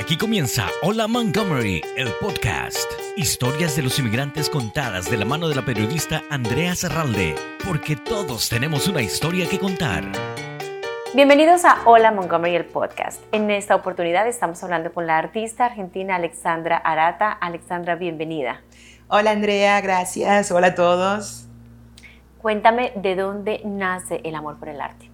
Aquí comienza Hola Montgomery, el podcast. Historias de los inmigrantes contadas de la mano de la periodista Andrea Serralde, porque todos tenemos una historia que contar. Bienvenidos a Hola Montgomery, el podcast. En esta oportunidad estamos hablando con la artista argentina Alexandra Arata. Alexandra, bienvenida. Hola Andrea, gracias. Hola a todos. Cuéntame de dónde nace el amor por el arte.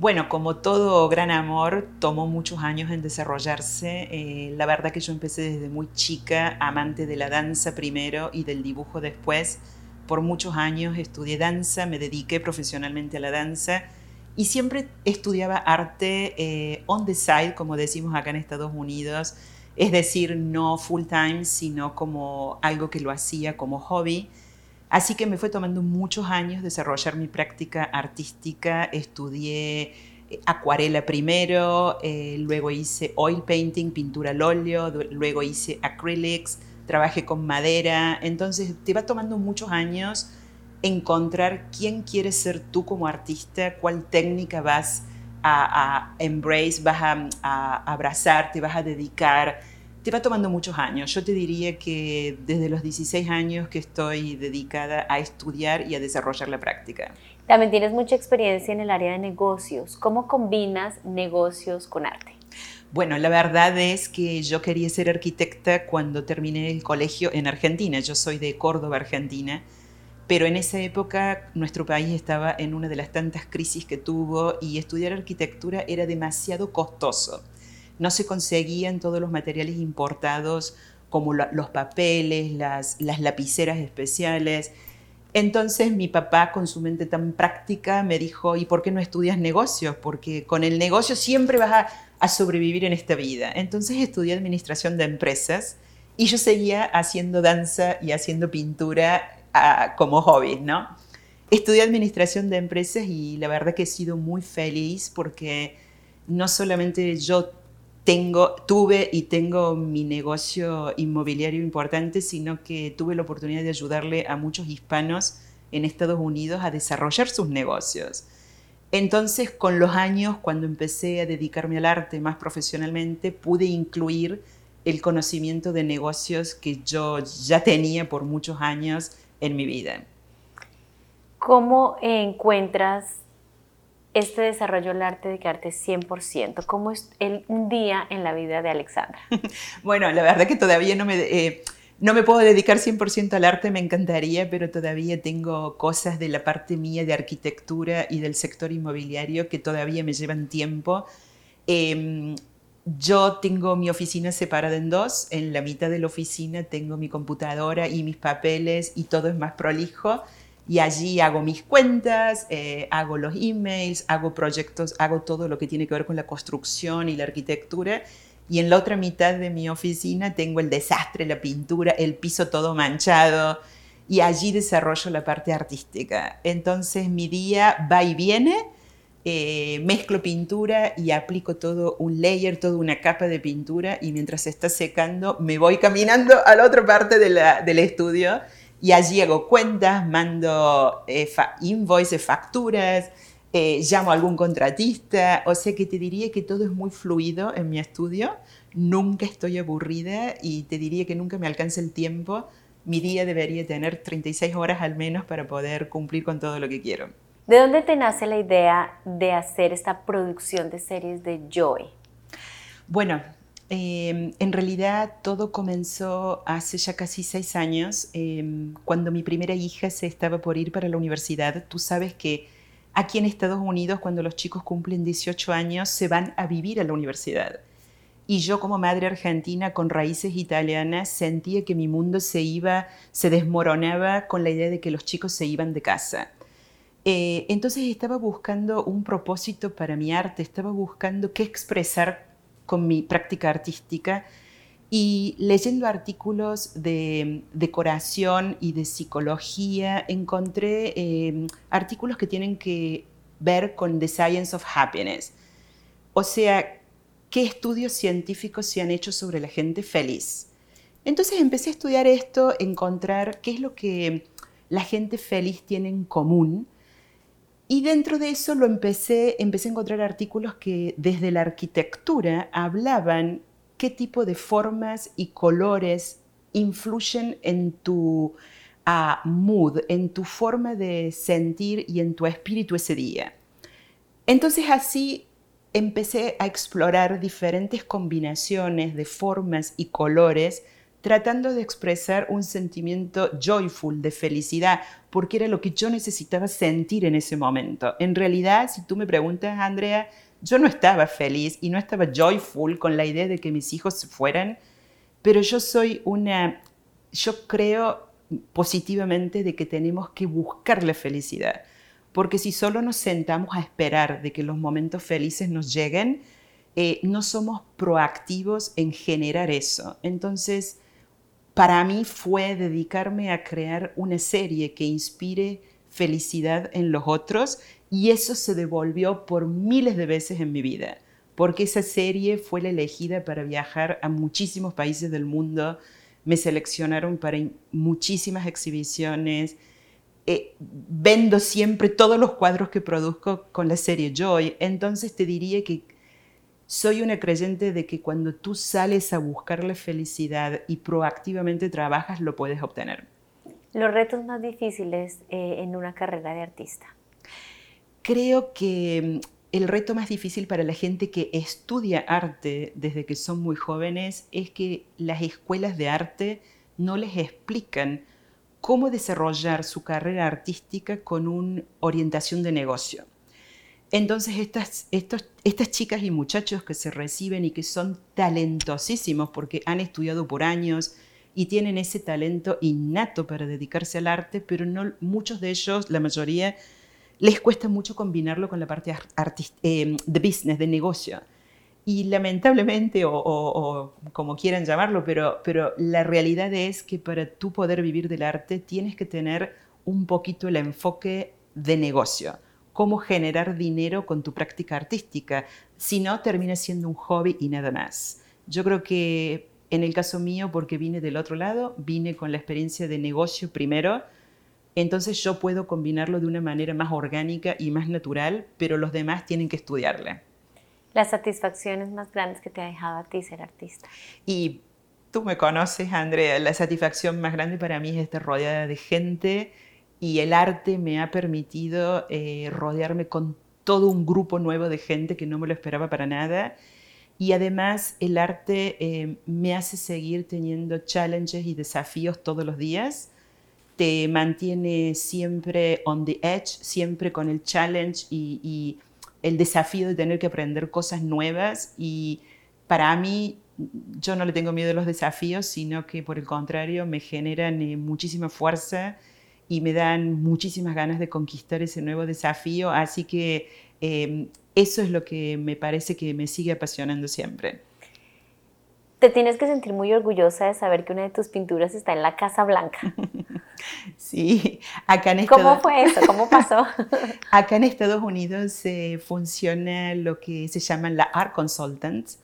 Bueno, como todo gran amor, tomó muchos años en desarrollarse. Eh, la verdad que yo empecé desde muy chica, amante de la danza primero y del dibujo después. Por muchos años estudié danza, me dediqué profesionalmente a la danza y siempre estudiaba arte eh, on the side, como decimos acá en Estados Unidos, es decir, no full time, sino como algo que lo hacía como hobby. Así que me fue tomando muchos años desarrollar mi práctica artística. Estudié eh, acuarela primero, eh, luego hice oil painting, pintura al óleo, luego hice acrylics, trabajé con madera. Entonces te va tomando muchos años encontrar quién quieres ser tú como artista, cuál técnica vas a, embrace, vas a, a abrazar, te vas a dedicar te va tomando muchos años. Yo te diría que desde los 16 años que estoy dedicada a estudiar y a desarrollar la práctica. También tienes mucha experiencia en el área de negocios. ¿Cómo combinas negocios con arte? Bueno, la verdad es que yo quería ser arquitecta cuando terminé el colegio en Argentina. Yo soy de Córdoba, Argentina. Pero en esa época nuestro país estaba en una de las tantas crisis que tuvo y estudiar arquitectura era demasiado costoso no se conseguían todos los materiales importados como los papeles, las, lapiceras especiales. Entonces mi papá, con su mente tan práctica, me dijo, ¿y por qué no estudias negocios? Porque con el negocio siempre vas a, sobrevivir en esta vida. Entonces estudié administración de empresas y yo seguía haciendo danza y haciendo pintura ah, como hobby, ¿no? Estudié administración de empresas y la verdad que he sido muy feliz porque no solamente yo tengo, tuve y tengo mi negocio inmobiliario importante, sino que tuve la oportunidad de ayudarle a muchos hispanos en Estados Unidos a desarrollar sus negocios. Entonces, con los años, cuando empecé a dedicarme al arte más profesionalmente, pude incluir el conocimiento de negocios que yo ya tenía por muchos años en mi vida. ¿Cómo encuentras este desarrollo del arte de arte 100%? ¿Cómo es el, un día en la vida de Alexandra? bueno, la verdad que todavía no me... Eh, no me puedo dedicar 100% al arte, me encantaría, pero todavía tengo cosas de la parte mía de arquitectura y del sector inmobiliario que todavía me llevan tiempo. Em, yo tengo mi oficina separada en dos. En la mitad de la oficina tengo mi computadora y mis papeles y todo es más prolijo y allí hago mis cuentas, eh, hago los emails, hago proyectos, hago todo lo que tiene que ver con la construcción y la arquitectura. Y en la otra mitad de mi oficina tengo el desastre, la pintura, el piso todo manchado. Y allí desarrollo la parte artística. Entonces mi día va y viene, eh, mezclo pintura y aplico todo un layer, toda una capa de pintura. Y mientras está secando, me voy caminando a la otra parte del estudio y allí hago cuentas, mando eh, invoices, facturas, eh, llamo a algún contratista, o sea que te diría que todo es muy fluido en mi estudio, nunca estoy aburrida y te diría que nunca me alcanza el tiempo. Mi día debería tener 36 horas al menos para poder cumplir con todo lo que quiero. ¿De dónde te nace la idea de hacer esta producción de series de Joy? Bueno, Em, en realidad todo comenzó hace ya casi seis años, em, cuando mi primera hija se estaba por ir para la universidad. Tú sabes que aquí en Estados Unidos, cuando los chicos cumplen 18 años, se van a vivir a la universidad. Y yo como madre argentina con raíces italianas sentía que mi mundo se iba, se desmoronaba con la idea de que los chicos se iban de casa. Eh, entonces estaba buscando un propósito para mi arte, estaba buscando qué expresar con mi práctica artística y leyendo artículos de decoración y de psicología, encontré em, artículos que tienen que ver con The Science of Happiness. O sea, qué estudios científicos se han hecho sobre la gente feliz. Entonces empecé a estudiar esto, encontrar qué es lo que la gente feliz tiene en común y dentro de eso lo empecé, empecé a encontrar artículos que desde la arquitectura hablaban qué tipo de formas y colores influyen en tu ah, mood, en tu forma de sentir y en tu espíritu ese día. Entonces así empecé a explorar diferentes combinaciones de formas y colores tratando de expresar un sentimiento joyful, de felicidad, porque era lo que yo necesitaba sentir en ese momento. En realidad, si tú me preguntas, Andrea, yo no estaba feliz y no estaba joyful con la idea de que mis hijos se fueran, pero yo soy una, yo creo positivamente de que tenemos que buscar la felicidad, porque si solo nos sentamos a esperar de que los momentos felices nos lleguen, eh, no somos proactivos en generar eso. Entonces, para mí fue dedicarme a crear una serie que inspire felicidad en los otros y eso se devolvió por miles de veces en mi vida, porque esa serie fue la elegida para viajar a muchísimos países del mundo, me seleccionaron para muchísimas exhibiciones, eh, vendo siempre todos los cuadros que produzco con la serie Joy, entonces te diría que soy una creyente de que cuando tú sales a buscar la felicidad y proactivamente trabajas, lo puedes obtener. Los retos más difíciles eh, en una carrera de artista. Creo que mm, el reto más difícil para la gente que estudia arte desde que son muy jóvenes es que las escuelas de arte no les explican cómo desarrollar su carrera artística con una orientación de negocio. Entonces, estas, chicas y muchachos que se reciben y que son talentosísimos porque han estudiado por años y tienen ese talento innato para dedicarse al arte, pero no, muchos de ellos, la mayoría, les cuesta mucho combinarlo con la parte eh, de business, de negocio. Y lamentablemente, o, como quieran llamarlo, pero, pero la realidad es que para tú poder vivir del arte tienes que tener un poquito el enfoque de negocio cómo generar dinero con tu práctica artística. Si no, termina siendo un hobby y nada más. Yo creo que en el caso mío, porque vine del otro lado, vine con la experiencia de negocio primero, entonces yo puedo combinarlo de una manera más orgánica y más natural, pero los demás tienen que estudiarle. Las satisfacciones más grandes que te ha dejado a ti ser artista. Y tú me conoces, Andrea, la satisfacción más grande para mí es estar rodeada de gente y el arte me ha permitido eh, rodearme con todo un grupo nuevo de gente que no me lo esperaba para nada. Y además el arte eh, me hace seguir teniendo challenges y desafíos todos los días. Te mantiene siempre on the edge, siempre con el challenge y, el desafío de tener que aprender cosas nuevas. Y para mí, yo no le tengo miedo a los desafíos, sino que por el contrario me generan eh, muchísima fuerza y me dan muchísimas ganas de conquistar ese nuevo desafío, así que em, eso es lo que me parece que me sigue apasionando siempre. Te tienes que sentir muy orgullosa de saber que una de tus pinturas está en la Casa Blanca. sí, acá en Estados ¿Cómo fue eso? ¿Cómo pasó? acá en Estados Unidos eh, funciona lo que se llaman la Art Consultants.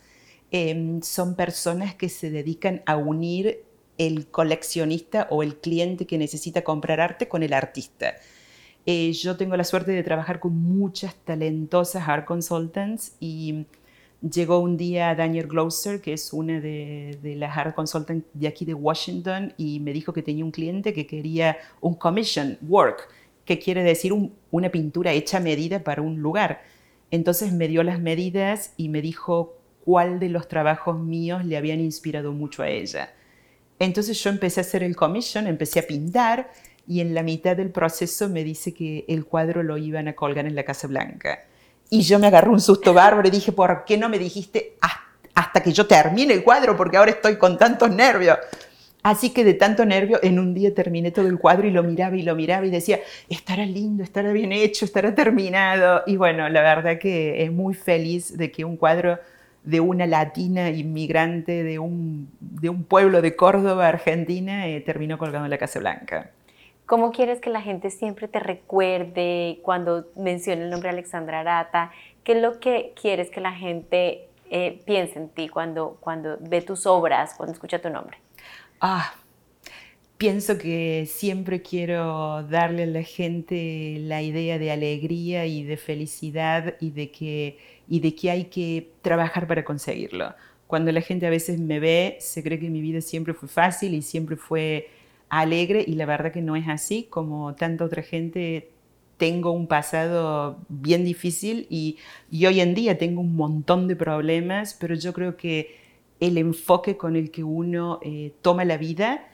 Em, son personas que se dedican a unir el coleccionista o el cliente que necesita comprar arte con el artista. Eh, yo tengo la suerte de trabajar con muchas talentosas art consultants y llegó un día Daniel Gloucester, que es una de, las art consultants de aquí de Washington, y me dijo que tenía un cliente que quería un commission work, que quiere decir una pintura hecha a medida para un lugar. Entonces me dio las medidas y me dijo cuál de los trabajos míos le habían inspirado mucho a ella. Entonces yo empecé a hacer el commission, empecé a pintar y en la mitad del proceso me dice que el cuadro lo iban a colgar en la Casa Blanca. Y yo me agarré un susto bárbaro y dije, ¿por qué no me dijiste hasta que yo termine el cuadro? Porque ahora estoy con tantos nervios. Así que de tanto nervio, en un día terminé todo el cuadro y lo miraba y lo miraba y decía, estará lindo, estará bien hecho, estará terminado. Y bueno, la verdad que es muy feliz de que un cuadro de una latina inmigrante de un, de un pueblo de Córdoba, Argentina, eh, terminó colgando en la Casa Blanca. ¿Cómo quieres que la gente siempre te recuerde cuando menciona el nombre de Alexandra Arata? ¿Qué es lo que quieres que la gente eh, piense en ti cuando, cuando ve tus obras, cuando escucha tu nombre? Ah, pienso que siempre quiero darle a la gente la idea de alegría y de felicidad y de que, y de que hay que trabajar para conseguirlo. Cuando la gente a veces me ve, se cree que mi vida siempre fue fácil y siempre fue alegre y la verdad que no es así, como tanta otra gente tengo un pasado bien difícil y, hoy en día tengo un montón de problemas, pero yo creo que el enfoque con el que uno eh, toma la vida,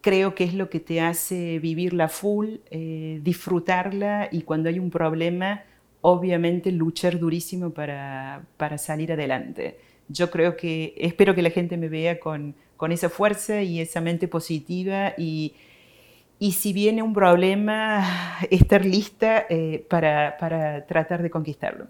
creo que es lo que te hace vivirla full, eh, disfrutarla y cuando hay un problema, obviamente luchar durísimo para, para, salir adelante. Yo creo que, espero que la gente me vea con, con esa fuerza y esa mente positiva y, y si viene un problema, estar lista eh, para, para tratar de conquistarlo.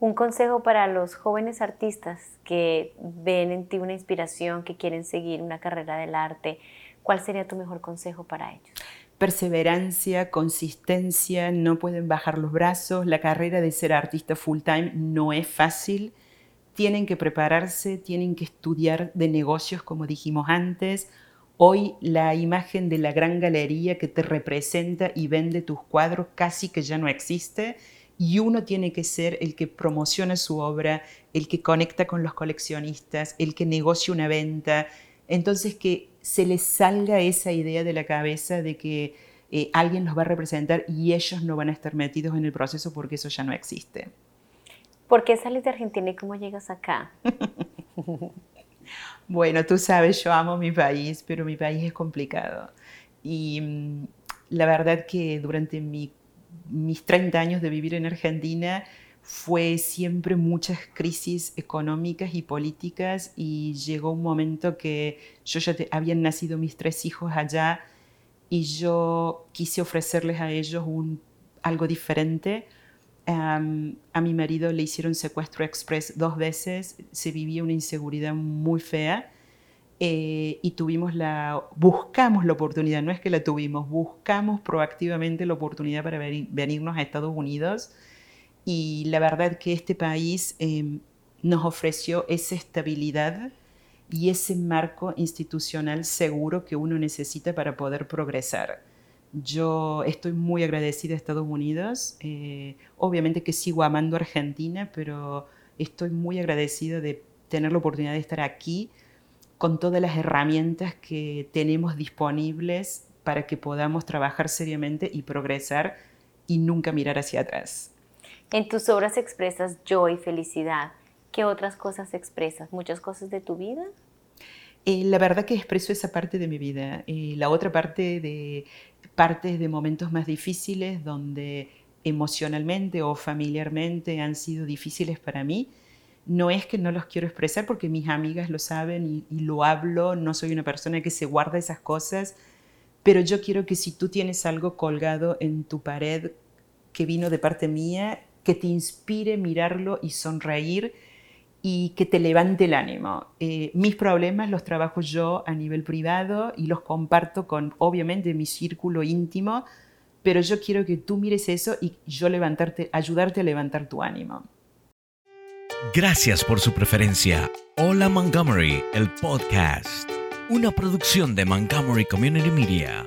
Un consejo para los jóvenes artistas que ven en ti una inspiración, que quieren seguir una carrera del arte, ¿cuál sería tu mejor consejo para ellos? perseverancia, consistencia, no pueden bajar los brazos, la carrera de ser artista full time no es fácil, tienen que prepararse, tienen que estudiar de negocios como dijimos antes, Hoy la imagen de la gran galería que te representa y vende tus cuadros casi que ya no existe y uno tiene que ser el que promociona su obra, el que conecta con los coleccionistas, el que negocia una venta. Entonces que se les salga esa idea de la cabeza de que eh, alguien los va a representar y ellos no van a estar metidos en el proceso porque eso ya no existe. ¿Por qué sales de Argentina y cómo llegas acá? Bueno, tú sabes, yo amo mi país, pero mi país es complicado. Y mm, la verdad que durante mis 30 años de vivir en Argentina fue siempre muchas crisis económicas y políticas y llegó un momento que yo ya habían nacido mis tres hijos allá y yo quise ofrecerles a ellos algo diferente. A mi marido le hicieron secuestro express dos veces, se vivía una inseguridad muy fea eh, y tuvimos la, buscamos la oportunidad, no es que la tuvimos, buscamos proactivamente la oportunidad para venirnos a Estados Unidos y la verdad que este país em, nos ofreció esa estabilidad y ese marco institucional seguro que uno necesita para poder progresar. Yo estoy muy agradecida a Estados Unidos. Eh, obviamente que sigo amando Argentina, pero estoy muy agradecida de tener la oportunidad de estar aquí con todas las herramientas que tenemos disponibles para que podamos trabajar seriamente y progresar y nunca mirar hacia atrás. En tus obras expresas joy, felicidad. ¿Qué otras cosas expresas? ¿Muchas cosas de tu vida? Eh, la verdad que expreso esa parte de mi vida. Eh, la otra parte de partes de momentos más difíciles donde emocionalmente o familiarmente han sido difíciles para mí. No es que no los quiero expresar porque mis amigas lo saben y, y lo hablo, no soy una persona que se guarda esas cosas, pero yo quiero que si tú tienes algo colgado en tu pared que vino de parte mía, que te inspire mirarlo y sonreír y que te levante el ánimo. Eh, mis problemas los trabajo yo a nivel privado y los comparto con, obviamente, mi círculo íntimo, pero yo quiero que tú mires eso y yo levantarte, ayudarte a levantar tu ánimo. Gracias por su preferencia. Hola Montgomery, el podcast. Una producción de Montgomery Community Media.